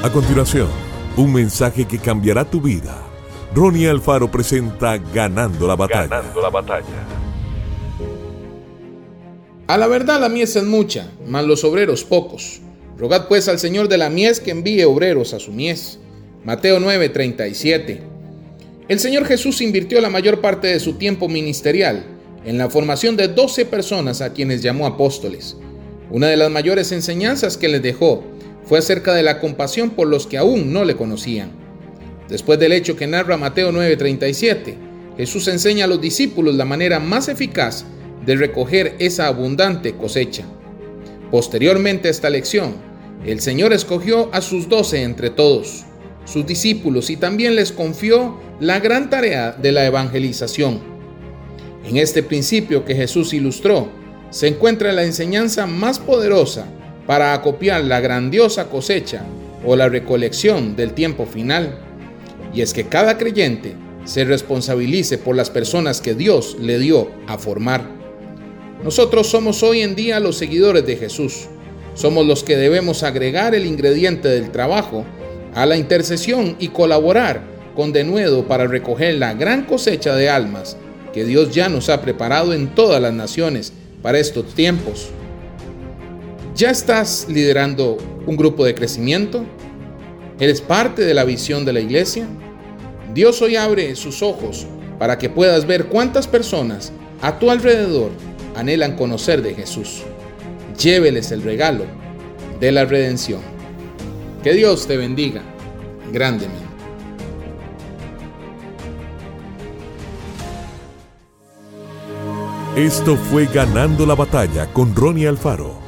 A continuación, un mensaje que cambiará tu vida. Ronnie Alfaro presenta Ganando la batalla. Ganando la batalla. A la verdad la mies es mucha, mas los obreros pocos. Rogad pues al Señor de la mies que envíe obreros a su mies. Mateo 9:37. El Señor Jesús invirtió la mayor parte de su tiempo ministerial en la formación de 12 personas a quienes llamó apóstoles. Una de las mayores enseñanzas que les dejó fue acerca de la compasión por los que aún no le conocían. Después del hecho que narra Mateo 9:37, Jesús enseña a los discípulos la manera más eficaz de recoger esa abundante cosecha. Posteriormente a esta lección, el Señor escogió a sus doce entre todos, sus discípulos, y también les confió la gran tarea de la evangelización. En este principio que Jesús ilustró, se encuentra la enseñanza más poderosa para acopiar la grandiosa cosecha o la recolección del tiempo final, y es que cada creyente se responsabilice por las personas que Dios le dio a formar. Nosotros somos hoy en día los seguidores de Jesús. Somos los que debemos agregar el ingrediente del trabajo a la intercesión y colaborar con denuedo para recoger la gran cosecha de almas que Dios ya nos ha preparado en todas las naciones para estos tiempos. ¿Ya estás liderando un grupo de crecimiento? ¿Eres parte de la visión de la iglesia? Dios hoy abre sus ojos para que puedas ver cuántas personas a tu alrededor anhelan conocer de Jesús. Lléveles el regalo de la redención. Que Dios te bendiga grandemente. Esto fue Ganando la batalla con Ronnie Alfaro.